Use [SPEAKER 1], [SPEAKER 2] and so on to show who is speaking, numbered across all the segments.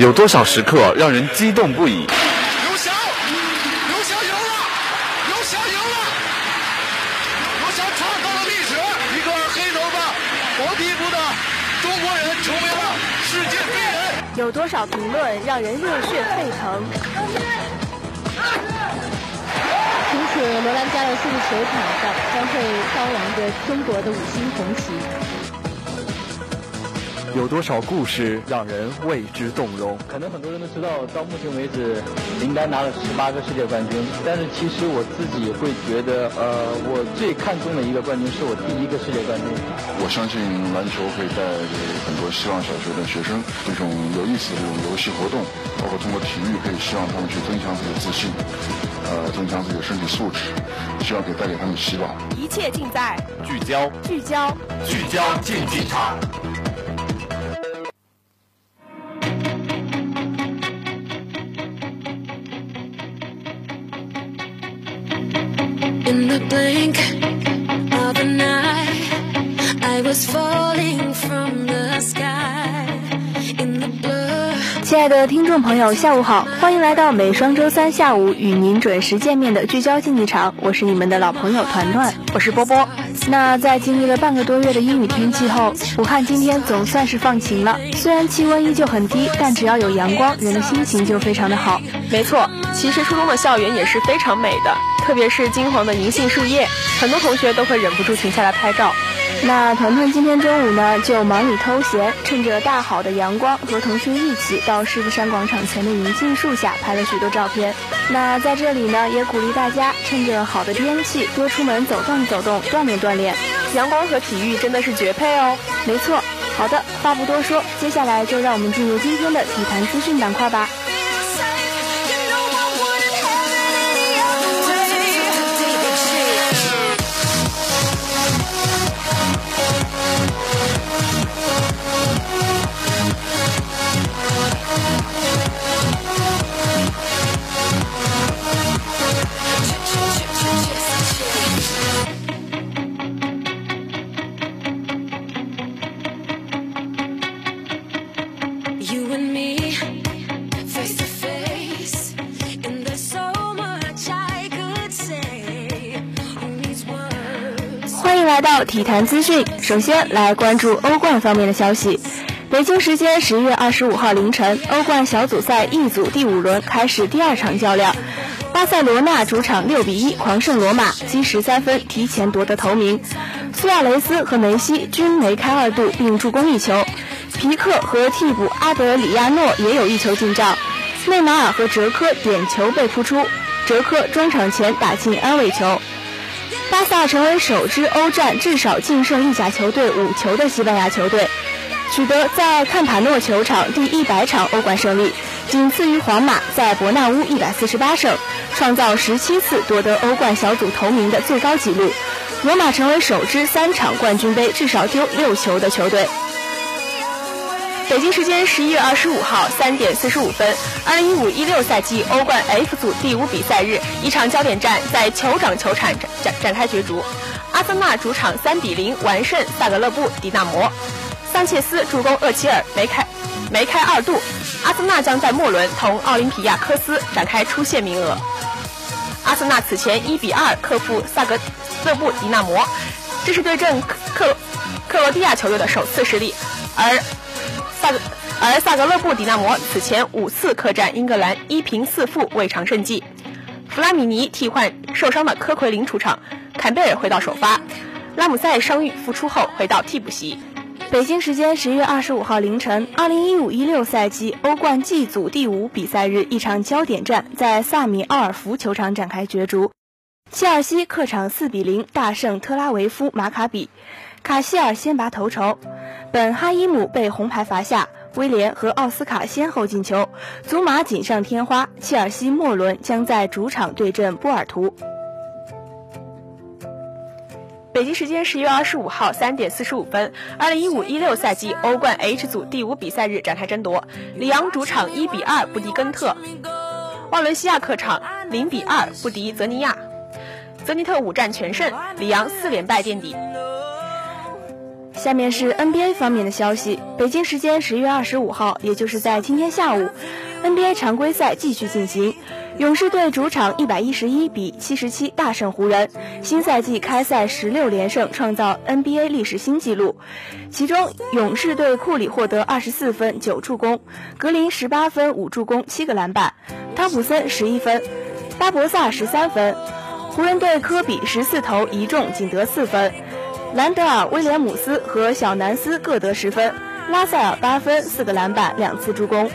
[SPEAKER 1] 有多少时刻让人激动不已？
[SPEAKER 2] 刘翔，刘翔赢了，刘翔赢了，刘翔创造了历史，一个黑头发、黄皮肤的中国人成为了世界飞人。
[SPEAKER 3] 有多少评论让人热血沸腾？
[SPEAKER 4] 从此，罗兰加勒斯的球场上将会飘扬着中国的五星红旗。
[SPEAKER 1] 有多少故事让人为之动容？
[SPEAKER 5] 可能很多人都知道，到目前为止，林丹拿了十八个世界冠军。但是其实我自己会觉得，呃，我最看重的一个冠军是我第一个世界冠军。
[SPEAKER 6] 我相信篮球可以带给很多希望小学的学生这种有意思的这种游戏活动，包括通过体育可以希望他们去增强自己的自信，呃，增强自己的身体素质，希望可以带给他们希望。
[SPEAKER 3] 一切尽在
[SPEAKER 1] 聚焦，
[SPEAKER 3] 聚焦，
[SPEAKER 2] 聚焦竞技场。
[SPEAKER 7] The blink of an eye, I was falling from the sky. In the blur.
[SPEAKER 3] 亲爱的听众朋友，下午好，欢迎来到每双周三下午与您准时见面的聚焦竞技场，我是你们的老朋友团团，我是波波。那在经历了半个多月的阴雨天气后，武汉今天总算是放晴了。虽然气温依旧很低，但只要有阳光，人的心情就非常的好。
[SPEAKER 8] 没错，其实初中的校园也是非常美的，特别是金黄的银杏树叶，很多同学都会忍不住停下来拍照。
[SPEAKER 3] 那团团今天中午呢，就忙里偷闲，趁着大好的阳光，和同学一起到狮子山广场前的银杏树下拍了许多照片。那在这里呢，也鼓励大家趁着好的天气，多出门走动走动，锻炼锻炼。
[SPEAKER 8] 阳光和体育真的是绝配哦。
[SPEAKER 3] 没错，好的，话不多说，接下来就让我们进入今天的体坛资讯板块吧。体坛资讯。首先来关注欧冠方面的消息。北京时间十一月二十五号凌晨，欧冠小组赛 E 组第五轮开始第二场较量。巴塞罗那主场六比一狂胜罗马，积十三分，提前夺得头名。苏亚雷斯和梅西均梅开二度，并助攻一球。皮克和替补阿德里亚诺也有一球进账。内马尔和哲科点球被扑出，哲科中场前打进安慰球。巴萨成为首支欧战至少净胜意甲球队五球的西班牙球队，取得在坎塔诺球场第一百场欧冠胜利，仅次于皇马在伯纳乌一百四十八胜，创造十七次夺得欧冠小组头名的最高纪录。罗马成为首支三场冠军杯至少丢六球的球队。
[SPEAKER 8] 北京时间十一月二十五号三点四十五分，二零一五一六赛季欧冠 F 组第五比赛日，一场焦点战在酋长球场展展开角逐。阿森纳主场三比零完胜萨格勒布迪纳摩，桑切斯助攻厄齐尔梅开梅开二度。阿森纳将在末轮同奥林匹亚科斯展开出线名额。阿森纳此前一比二克服萨格勒布迪纳摩，这是对阵克克罗地亚球队的首次失利，而。萨格而萨格勒布迪纳摩此前五次客战英格兰一平四负未尝胜绩。弗拉米尼替换受伤的科奎林出场，坎贝尔回到首发，拉姆塞伤愈复出后回到替补席。
[SPEAKER 3] 北京时间十一月二十五号凌晨，二零一五一六赛季欧冠 G 组第五比赛日，一场焦点战在萨米奥尔福球场展开角逐。切尔西客场四比零大胜特拉维夫马卡比，卡希尔先拔头筹。本哈伊姆被红牌罚下，威廉和奥斯卡先后进球，祖马锦上添花。切尔西末轮将在主场对阵波尔图。
[SPEAKER 8] 北京时间十一月二十五号三点四十五分，二零一五一六赛季欧冠 H 组第五比赛日展开争夺。里昂主场一比二不敌根特，瓦伦西亚客场零比二不敌泽尼亚，泽尼特五战全胜，里昂四连败垫底。
[SPEAKER 3] 下面是 NBA 方面的消息。北京时间十月二十五号，也就是在今天下午，NBA 常规赛继续进行。勇士队主场一百一十一比七十七大胜湖人，新赛季开赛十六连胜，创造 NBA 历史新纪录。其中，勇士队库里获得二十四分九助攻，格林十八分五助攻七个篮板，汤普森十一分，巴博萨十三分。湖人队科比十四投一中，仅得四分。兰德尔、威廉姆斯和小南斯各得十分，拉塞尔八分四个篮板两次助攻。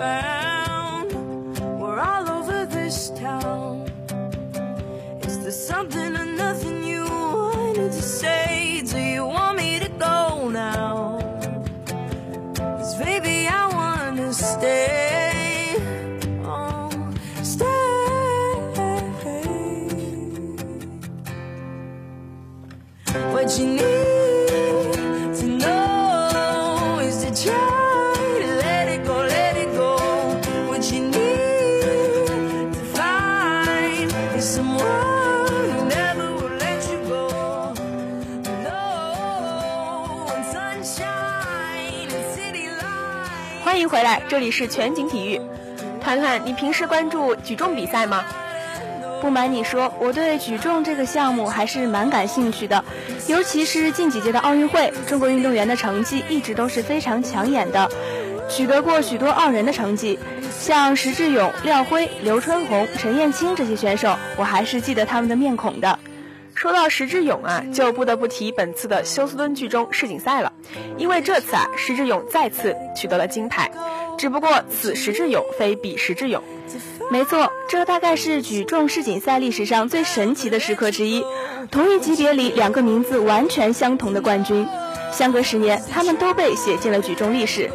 [SPEAKER 7] Found. We're all over this town. Is there something or nothing you wanted to say? Do you
[SPEAKER 8] 这里是全景体育。团团，你平时关注举重比赛吗？
[SPEAKER 3] 不瞒你说，我对举重这个项目还是蛮感兴趣的，尤其是近几届的奥运会，中国运动员的成绩一直都是非常抢眼的，取得过许多傲人的成绩，像石智勇、廖辉、刘春红、陈燕青这些选手，我还是记得他们的面孔的。
[SPEAKER 8] 说到石智勇啊，就不得不提本次的休斯敦剧中世锦赛了，因为这次啊，石智勇再次取得了金牌，只不过此石智勇非彼石智勇。
[SPEAKER 3] 没错，这大概是举重世锦赛历史上最神奇的时刻之一。同一级别里，两个名字完全相同的冠军，相隔十年，他们都被写进了举重历史。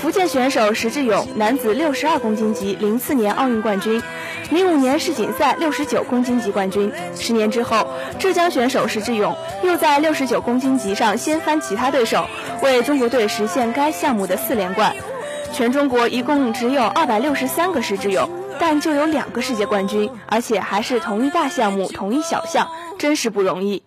[SPEAKER 3] 福建选手石智勇，男子六十二公斤级，零四年奥运冠军，零五年世锦赛六十九公斤级冠军。十年之后，浙江选手石智勇又在六十九公斤级上掀翻其他对手，为中国队实现该项目的四连冠。全中国一共只有二百六十三个石智勇。但就有两个世界冠军，而且还是同一大项目、同一小项，真是不容易。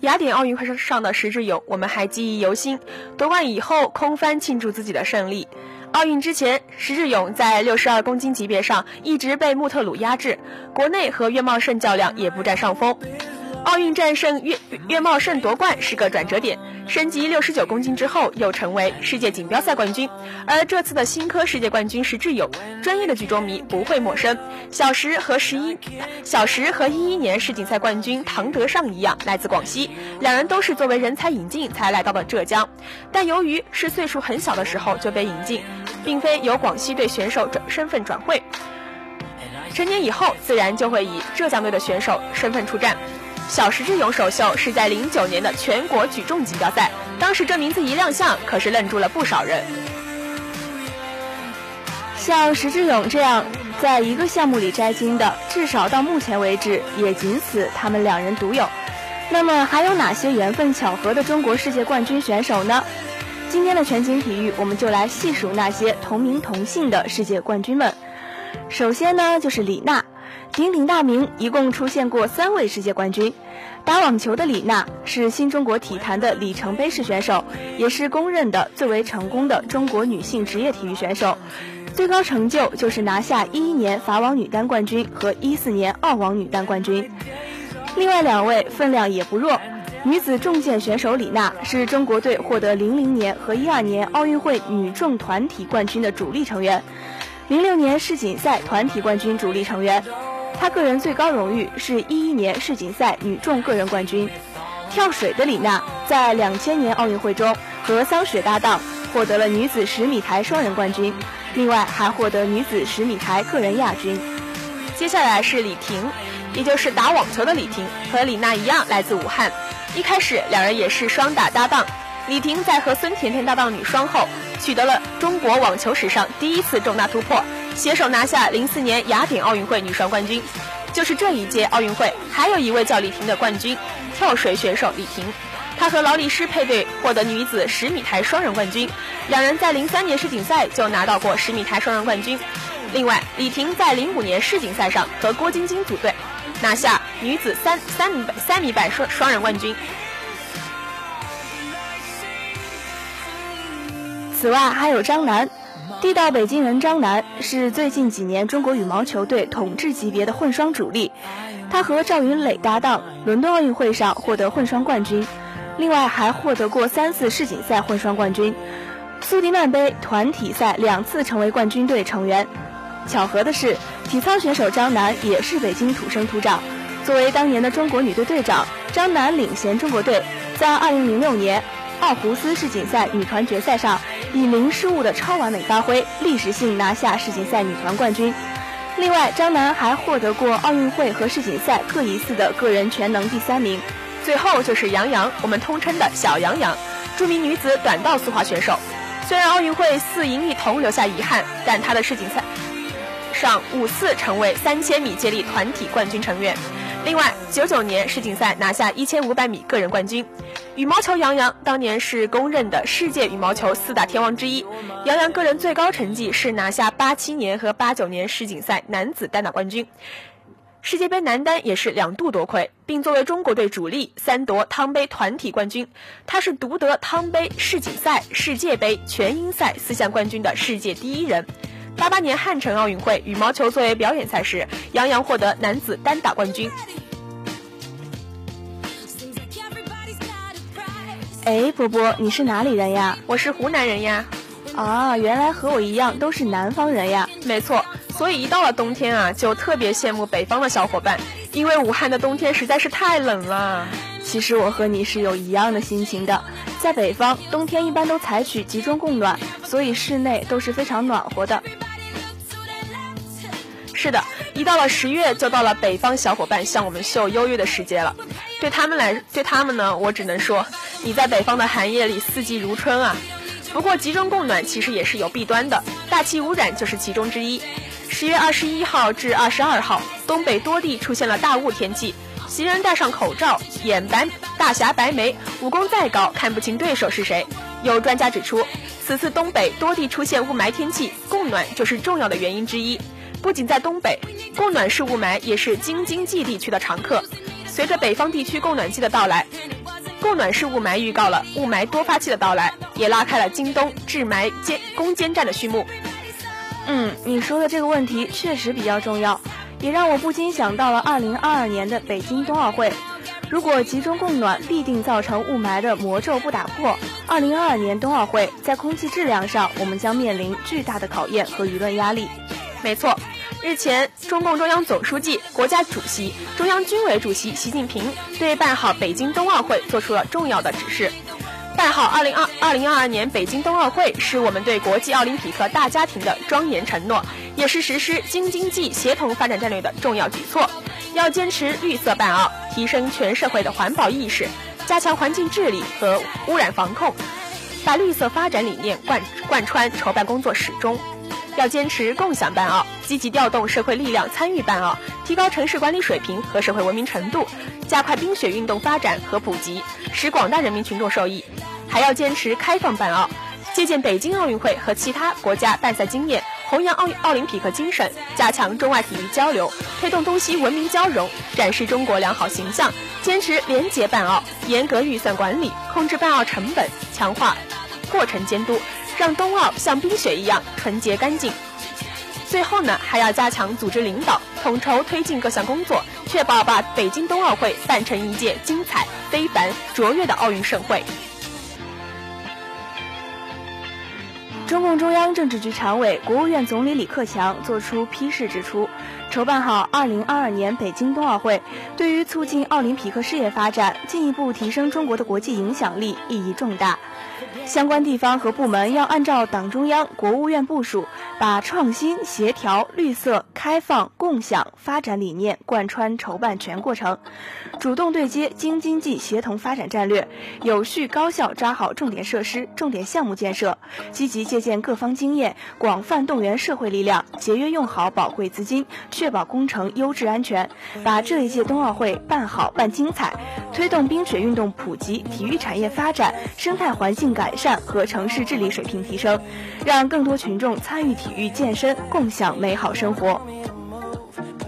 [SPEAKER 8] 雅典奥运会上的石智勇，我们还记忆犹新。夺冠以后，空翻庆祝自己的胜利。奥运之前，石智勇在六十二公斤级别上一直被穆特鲁压制，国内和岳茂胜较量也不占上风。奥运战胜岳岳茂胜夺冠是个转折点，升级六十九公斤之后又成为世界锦标赛冠军。而这次的新科世界冠军石智勇，专业的举重迷不会陌生。小石和十一小石和一一年世锦赛冠军唐德尚一样，来自广西，两人都是作为人才引进才来到的浙江，但由于是岁数很小的时候就被引进，并非由广西队选手转身份转会，成年以后自然就会以浙江队的选手身份出战。小石智勇首秀是在零九年的全国举重锦标赛，当时这名字一亮相，可是愣住了不少人。
[SPEAKER 3] 像石智勇这样在一个项目里摘金的，至少到目前为止也仅此他们两人独有。那么还有哪些缘分巧合的中国世界冠军选手呢？今天的全景体育，我们就来细数那些同名同姓的世界冠军们。首先呢，就是李娜。鼎鼎大名，一共出现过三位世界冠军。打网球的李娜是新中国体坛的里程碑式选手，也是公认的最为成功的中国女性职业体育选手。最高成就就是拿下一一年法网女单冠军和一四年澳网女单冠军。另外两位分量也不弱。女子重剑选手李娜是中国队获得零零年和一二年奥运会女重团体冠军的主力成员，零六年世锦赛团体冠军主力成员。她个人最高荣誉是一一年世锦赛女重个人冠军。跳水的李娜在两千年奥运会中和桑雪搭档，获得了女子十米台双人冠军，另外还获得女子十米台个人亚军。
[SPEAKER 8] 接下来是李婷，也就是打网球的李婷，和李娜一样来自武汉。一开始两人也是双打搭档，李婷在和孙甜甜搭档女双后，取得了中国网球史上第一次重大突破，携手拿下零四年雅典奥运会女双冠军。就是这一届奥运会，还有一位叫李婷的冠军，跳水选手李婷，她和劳力士配对获得女子十米台双人冠军，两人在零三年世锦赛就拿到过十米台双人冠军。另外，李婷在零五年世锦赛上和郭晶晶组队，拿下女子三三米三米板双双人冠军。
[SPEAKER 3] 此外，还有张楠，地道北京人张楠是最近几年中国羽毛球队统治级别的混双主力。他和赵云磊搭档，伦敦奥运会上获得混双冠军，另外还获得过三次世锦赛混双冠军，苏迪曼杯团体赛两次成为冠军队成员。巧合的是，体操选手张楠也是北京土生土长。作为当年的中国女队队长，张楠领衔中国队，在2006年奥胡斯世锦赛女团决赛上，以零失误的超完美发挥，历史性拿下世锦赛女团冠军。另外，张楠还获得过奥运会和世锦赛各一次的个人全能第三名。
[SPEAKER 8] 最后就是杨洋，我们通称的小杨洋，著名女子短道速滑选手。虽然奥运会四银一铜留下遗憾，但她的世锦赛。上五次成为三千米接力团体冠军成员，另外九九年世锦赛拿下一千五百米个人冠军。羽毛球杨洋当年是公认的世界羽毛球四大天王之一。杨洋个人最高成绩是拿下八七年和八九年世锦赛男子单打冠军，世界杯男单也是两度夺魁，并作为中国队主力三夺汤杯团体冠军。他是独得汤杯、世锦赛、世界杯全英赛四项冠军的世界第一人。八八年汉城奥运会，羽毛球作为表演赛事，杨洋获得男子单打冠军。
[SPEAKER 3] 哎，波波，你是哪里人呀？
[SPEAKER 8] 我是湖南人呀。
[SPEAKER 3] 啊，原来和我一样都是南方人呀。
[SPEAKER 8] 没错，所以一到了冬天啊，就特别羡慕北方的小伙伴，因为武汉的冬天实在是太冷了。
[SPEAKER 3] 其实我和你是有一样的心情的，在北方，冬天一般都采取集中供暖，所以室内都是非常暖和的。
[SPEAKER 8] 是的，一到了十月，就到了北方小伙伴向我们秀优越的时节了。对他们来，对他们呢，我只能说，你在北方的寒夜里四季如春啊。不过集中供暖其实也是有弊端的，大气污染就是其中之一。十月二十一号至二十二号，东北多地出现了大雾天气，行人戴上口罩，眼白大侠白眉，武功再高看不清对手是谁。有专家指出，此次东北多地出现雾霾天气，供暖就是重要的原因之一。不仅在东北，供暖式雾霾也是京津冀地区的常客。随着北方地区供暖季的到来，供暖式雾霾预告了雾霾多发期的到来，也拉开了京东治霾监攻坚战的序幕。
[SPEAKER 3] 嗯，你说的这个问题确实比较重要，也让我不禁想到了2022年的北京冬奥会。如果集中供暖必定造成雾霾的魔咒不打破，2022年冬奥会在空气质量上，我们将面临巨大的考验和舆论压力。
[SPEAKER 8] 没错，日前，中共中央总书记、国家主席、中央军委主席习近平对办好北京冬奥会作出了重要的指示。办好二零二二零二二年北京冬奥会，是我们对国际奥林匹克大家庭的庄严承诺，也是实施京津冀协同发展战略的重要举措。要坚持绿色办奥，提升全社会的环保意识，加强环境治理和污染防控，把绿色发展理念贯贯穿筹办工作始终。要坚持共享办奥，积极调动社会力量参与办奥，提高城市管理水平和社会文明程度，加快冰雪运动发展和普及，使广大人民群众受益。还要坚持开放办奥，借鉴北京奥运会和其他国家办赛经验，弘扬奥奥林匹克精神，加强中外体育交流，推动东西文明交融，展示中国良好形象。坚持廉洁办奥，严格预算管理，控制办奥成本，强化过程监督。让冬奥像冰雪一样纯洁干净。最后呢，还要加强组织领导，统筹推进各项工作，确保把北京冬奥会办成一届精彩、非凡、卓越的奥运盛会。
[SPEAKER 3] 中共中央政治局常委、国务院总理李克强作出批示指出，筹办好2022年北京冬奥会，对于促进奥林匹克事业发展、进一步提升中国的国际影响力意义重大。相关地方和部门要按照党中央、国务院部署，把创新、协调、绿色、开放、共享发展理念贯穿筹办全过程，主动对接京津冀协同发展战略，有序高效抓好重点设施、重点项目建设，积极借鉴各方经验，广泛动员社会力量，节约用好宝贵资金，确保工程优质安全，把这一届冬奥会办好办精彩，推动冰雪运动普及、体育产业发展、生态环境改。善和城市治理水平提升，让更多群众参与体育健身，共享美好生活。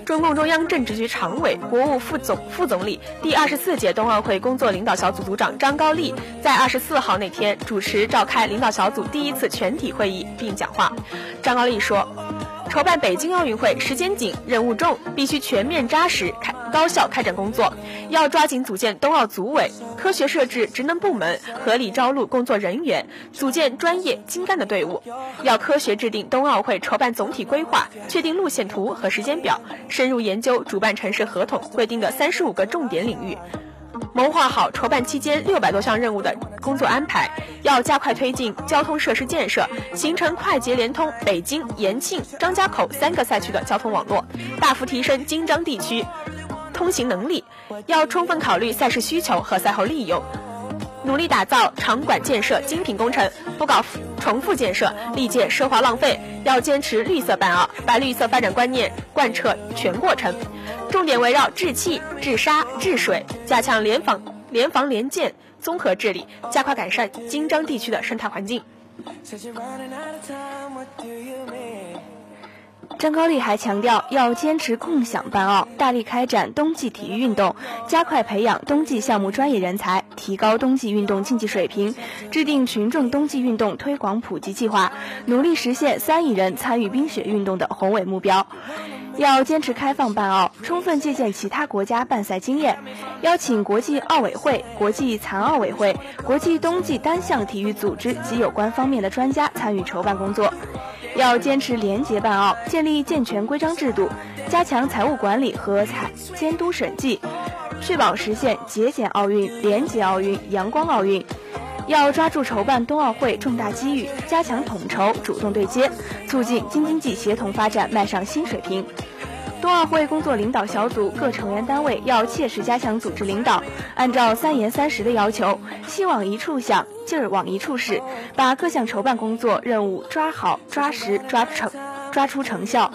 [SPEAKER 8] 中共中央政治局常委、国务副总副总理、第二十四届冬奥会工作领导小组组长张高丽在二十四号那天主持召开领导小组第一次全体会议并讲话。张高丽说。筹办北京奥运会时间紧，任务重，必须全面扎实开高效开展工作。要抓紧组建冬奥组委，科学设置职能部门，合理招录工作人员，组建专业精干的队伍。要科学制定冬奥会筹办总体规划，确定路线图和时间表，深入研究主办城市合同规定的三十五个重点领域。谋划好筹办期间六百多项任务的工作安排，要加快推进交通设施建设，形成快捷连通北京、延庆、张家口三个赛区的交通网络，大幅提升京张地区通行能力。要充分考虑赛事需求和赛后利用，努力打造场馆建设精品工程，不搞重复建设，力戒奢华浪费。要坚持绿色办奥，把绿色发展观念贯彻全过程。重点围绕治气、治沙、治水，加强联防、联防联建综合治理，加快改善京张地区的生态环境。
[SPEAKER 3] 张高丽还强调，要坚持共享办奥，大力开展冬季体育运动，加快培养冬季项目专业人才，提高冬季运动竞技水平，制定群众冬季运动推广普及计划，努力实现三亿人参与冰雪运动的宏伟目标。要坚持开放办奥，充分借鉴其他国家办赛经验，邀请国际奥委会、国际残奥委会、国际冬季单项体育组织及有关方面的专家参与筹办工作。要坚持廉洁办奥，建立健全规章制度，加强财务管理和财监督审计，确保实现节俭奥运、廉洁奥运、阳光奥运。要抓住筹办冬奥会重大机遇，加强统筹、主动对接，促进京津冀协同发展迈上新水平。冬奥会工作领导小组各成员单位要切实加强组织领导，按照“三严三实”的要求，心往一处想，劲儿往一处使，把各项筹办工作任务抓好、抓实、抓成、抓出成效。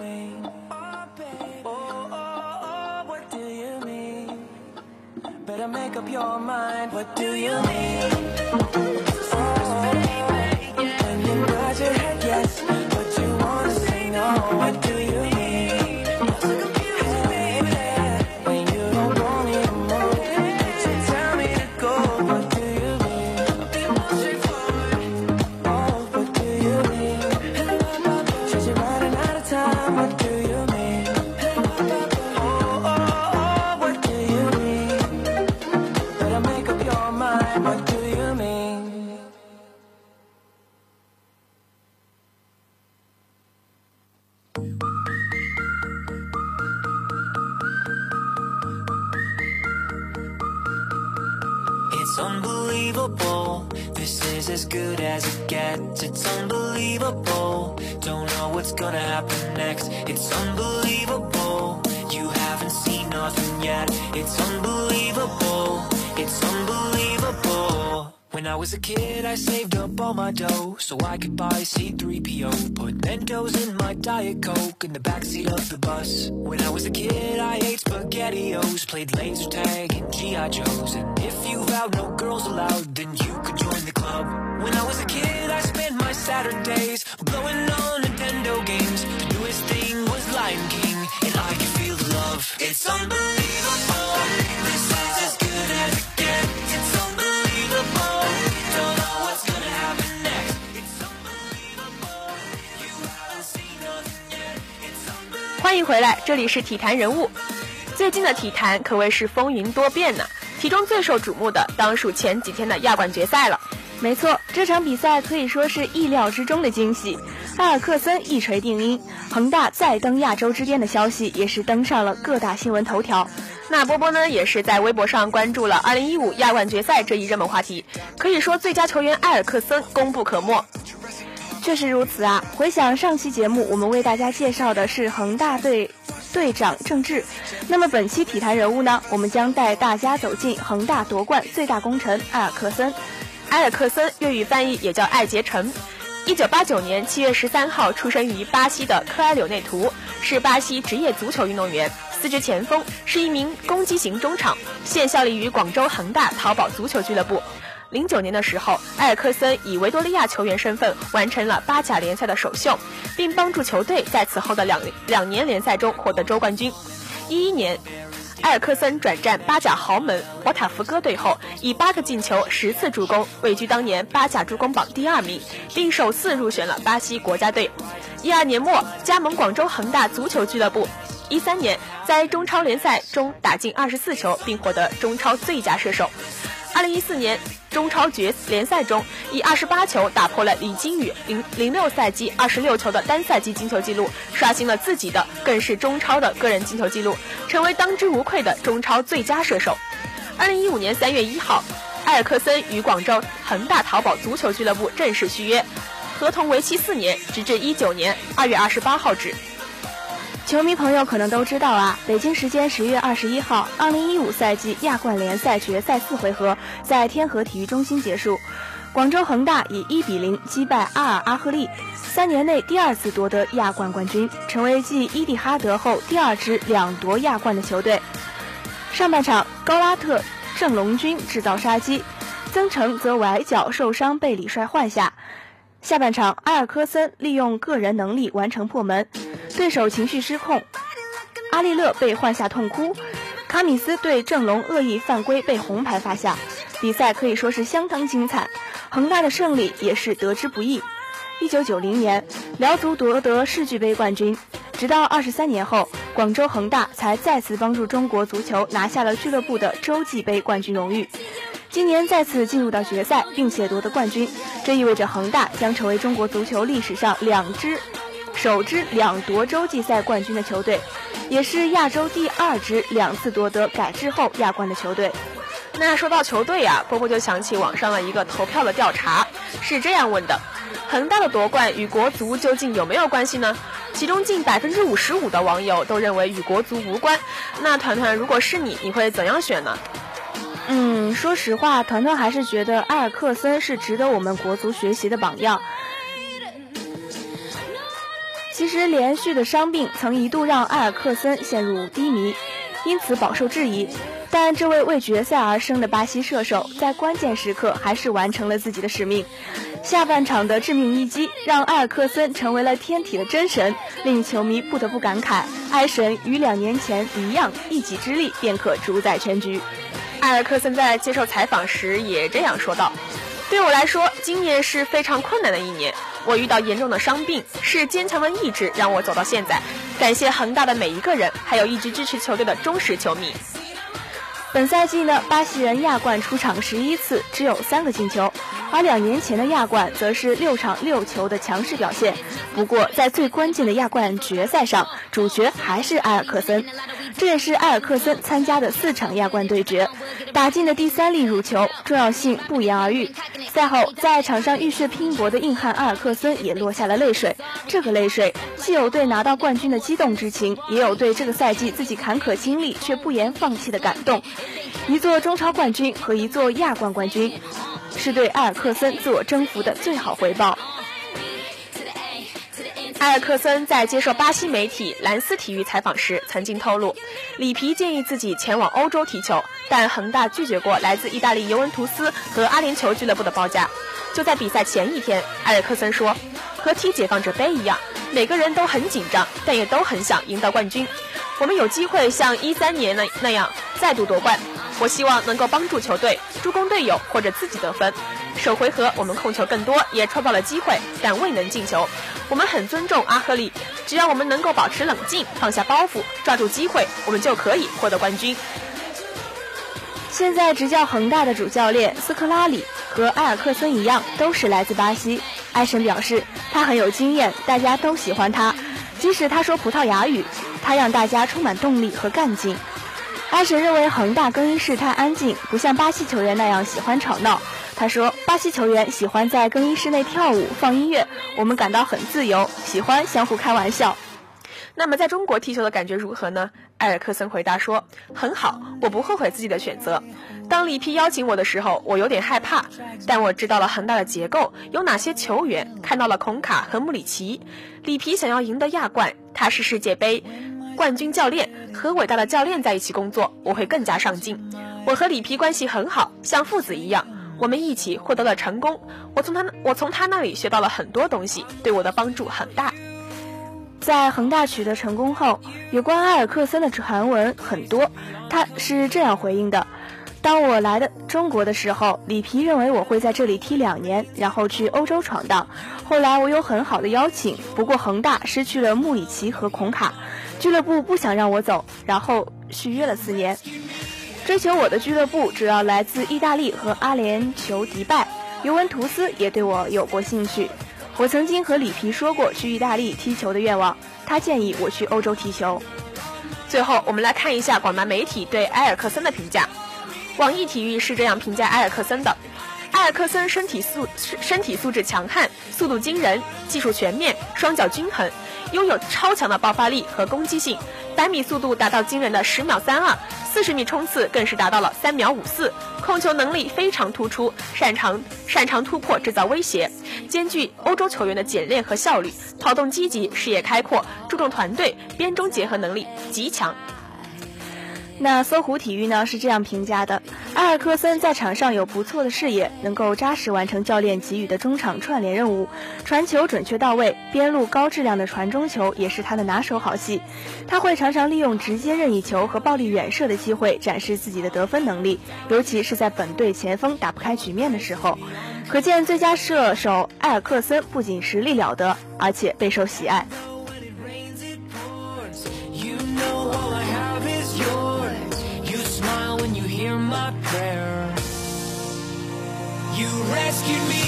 [SPEAKER 9] to make up
[SPEAKER 3] your mind. What do you mean? Oh, when you nod your head yes, but you wanna say no.
[SPEAKER 9] I saved up all my dough so I could buy C3PO. Put Mentos in my Diet Coke in the backseat of the bus. When I was a kid, I ate SpaghettiOs, played laser tag and G.I. Joes. And if you vowed no girls allowed, then you could join the club. When I was a kid, I spent my Saturdays blowing on Nintendo games. The newest thing was Lion King, and I could feel the love. It's unbelievable.
[SPEAKER 8] 欢迎回来，这里是体坛人物。最近的体坛可谓是风云多变呢，其中最受瞩目的当属前几天的亚冠决赛了。
[SPEAKER 3] 没错，这场比赛可以说是意料之中的惊喜。埃尔克森一锤定音，恒大再登亚洲之巅的消息也是登上了各大新闻头条。
[SPEAKER 8] 那波波呢，也是在微博上关注了2015亚冠决赛这一热门话题，可以说最佳球员埃尔克森功不可没。
[SPEAKER 3] 确实如此啊！回想上期节目，我们为大家介绍的是恒大队队长郑智。那么本期体坛人物呢，我们将带大家走进恒大夺冠最大功臣埃尔克森。
[SPEAKER 8] 埃尔克森粤语翻译也叫艾杰臣，一九八九年七月十三号出生于巴西的科埃柳内图，是巴西职业足球运动员，司职前锋，是一名攻击型中场，现效力于广州恒大淘宝足球俱乐部。零九年的时候，埃尔克森以维多利亚球员身份完成了巴甲联赛的首秀，并帮助球队在此后的两两年联赛中获得州冠军。一一年，埃尔克森转战巴甲豪门博塔福哥队后，以八个进球、十次助攻位居当年巴甲助攻榜第二名，并首次入选了巴西国家队。一二年末，加盟广州恒大足球俱乐部。一三年，在中超联赛中打进二十四球，并获得中超最佳射手。二零一四年。中超决联赛中，以二十八球打破了李金羽零零六赛季二十六球的单赛季进球纪录，刷新了自己的，更是中超的个人进球纪录，成为当之无愧的中超最佳射手。二零一五年三月一号，埃尔克森与广州恒大淘宝足球俱乐部正式续约，合同为期四年，直至一九年二月二十八号止。
[SPEAKER 3] 球迷朋友可能都知道啊，北京时间十月二十一号，二零一五赛季亚冠联赛决赛四回合在天河体育中心结束，广州恒大以一比零击败阿尔阿赫利，三年内第二次夺得亚冠冠军，成为继伊蒂哈德后第二支两夺亚冠的球队。上半场，高拉特、郑龙军制造杀机，曾诚则崴脚受伤被李帅换下。下半场，埃尔克森利用个人能力完成破门。对手情绪失控，阿利勒被换下痛哭，卡米斯对郑龙恶意犯规被红牌罚下，比赛可以说是相当精彩，恒大的胜利也是得之不易。一九九零年，辽足夺得世俱杯冠军，直到二十三年后，广州恒大才再次帮助中国足球拿下了俱乐部的洲际杯冠军荣誉。今年再次进入到决赛，并且夺得冠军，这意味着恒大将成为中国足球历史上两支。首支两夺洲际赛冠军的球队，也是亚洲第二支两次夺得改制后亚冠的球队。
[SPEAKER 8] 那说到球队啊，波波就想起网上的一个投票的调查，是这样问的：恒大的夺冠与国足究竟有没有关系呢？其中近百分之五十五的网友都认为与国足无关。那团团，如果是你，你会怎样选呢？
[SPEAKER 3] 嗯，说实话，团团还是觉得埃尔克森是值得我们国足学习的榜样。其实连续的伤病曾一度让埃尔克森陷入低迷，因此饱受质疑。但这位为决赛而生的巴西射手，在关键时刻还是完成了自己的使命。下半场的致命一击，让埃尔克森成为了天体的真神，令球迷不得不感慨：埃神与两年前一样，一己之力便可主宰全局。
[SPEAKER 8] 埃尔克森在接受采访时也这样说道：“对我来说，今年是非常困难的一年。”我遇到严重的伤病，是坚强的意志让我走到现在。感谢恒大的每一个人，还有一直支持球队的忠实球迷。
[SPEAKER 3] 本赛季呢，巴西人亚冠出场十一次，只有三个进球，而两年前的亚冠则是六场六球的强势表现。不过，在最关键的亚冠决赛上，主角还是埃尔克森。这也是埃尔克森参加的四场亚冠对决，打进的第三粒入球，重要性不言而喻。赛后，在场上浴血拼搏的硬汉埃尔克森也落下了泪水。这个泪水，既有对拿到冠军的激动之情，也有对这个赛季自己坎坷经历却不言放弃的感动。一座中超冠军和一座亚冠冠军，是对埃尔克森自我征服的最好回报。
[SPEAKER 8] 埃尔克森在接受巴西媒体蓝斯体育采访时曾经透露，里皮建议自己前往欧洲踢球，但恒大拒绝过来自意大利尤文图斯和阿联酋俱乐部的报价。就在比赛前一天，埃尔克森说：“和踢解放者杯一样，每个人都很紧张，但也都很想赢得冠军。我们有机会像一三年那那样再度夺冠。我希望能够帮助球队，助攻队友或者自己得分。首回合我们控球更多，也创造了机会，但未能进球。”我们很尊重阿赫利，只要我们能够保持冷静，放下包袱，抓住机会，我们就可以获得冠军。
[SPEAKER 3] 现在执教恒大的主教练斯科拉里和埃尔克森一样，都是来自巴西。埃神表示他很有经验，大家都喜欢他，即使他说葡萄牙语，他让大家充满动力和干劲。阿神认为恒大更衣室太安静，不像巴西球员那样喜欢吵闹。他说，巴西球员喜欢在更衣室内跳舞、放音乐，我们感到很自由，喜欢相互开玩笑。
[SPEAKER 8] 那么在中国踢球的感觉如何呢？埃尔克森回答说：“很好，我不后悔自己的选择。当里皮邀请我的时候，我有点害怕，但我知道了恒大的结构，有哪些球员，看到了孔卡和穆里奇。里皮想要赢得亚冠，他是世界杯冠军教练，和伟大的教练在一起工作，我会更加上进。我和里皮关系很好，像父子一样，我们一起获得了成功。我从他我从他那里学到了很多东西，对我的帮助很大。”
[SPEAKER 3] 在恒大取得成功后，有关埃尔克森的传闻很多。他是这样回应的：“当我来的中国的时候，里皮认为我会在这里踢两年，然后去欧洲闯荡。后来我有很好的邀请，不过恒大失去了穆里奇和孔卡，俱乐部不想让我走，然后续约了四年。追求我的俱乐部主要来自意大利和阿联酋迪拜，尤文图斯也对我有过兴趣。”我曾经和里皮说过去意大利踢球的愿望，他建议我去欧洲踢球。
[SPEAKER 8] 最后，我们来看一下广大媒体对埃尔克森的评价。网易体育是这样评价埃尔克森的：埃尔克森身体素身体素质强悍，速度惊人，技术全面，双脚均衡，拥有超强的爆发力和攻击性，百米速度达到惊人的十秒三二。四十米冲刺更是达到了三秒五四，控球能力非常突出，擅长擅长突破制造威胁，兼具欧洲球员的简练和效率，跑动积极，视野开阔，注重团队边中结合能力极强。
[SPEAKER 3] 那搜狐体育呢是这样评价的：埃尔克森在场上有不错的视野，能够扎实完成教练给予的中场串联任务，传球准确到位，边路高质量的传中球也是他的拿手好戏。他会常常利用直接任意球和暴力远射的机会展示自己的得分能力，尤其是在本队前锋打不开局面的时候。可见最佳射手埃尔克森不仅实力了得，而且备受喜爱。not there.
[SPEAKER 9] You rescued me.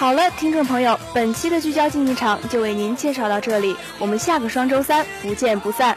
[SPEAKER 3] 好了，听众朋友，本期的聚焦竞技场就为您介绍到这里，我们下个双周三不见不散。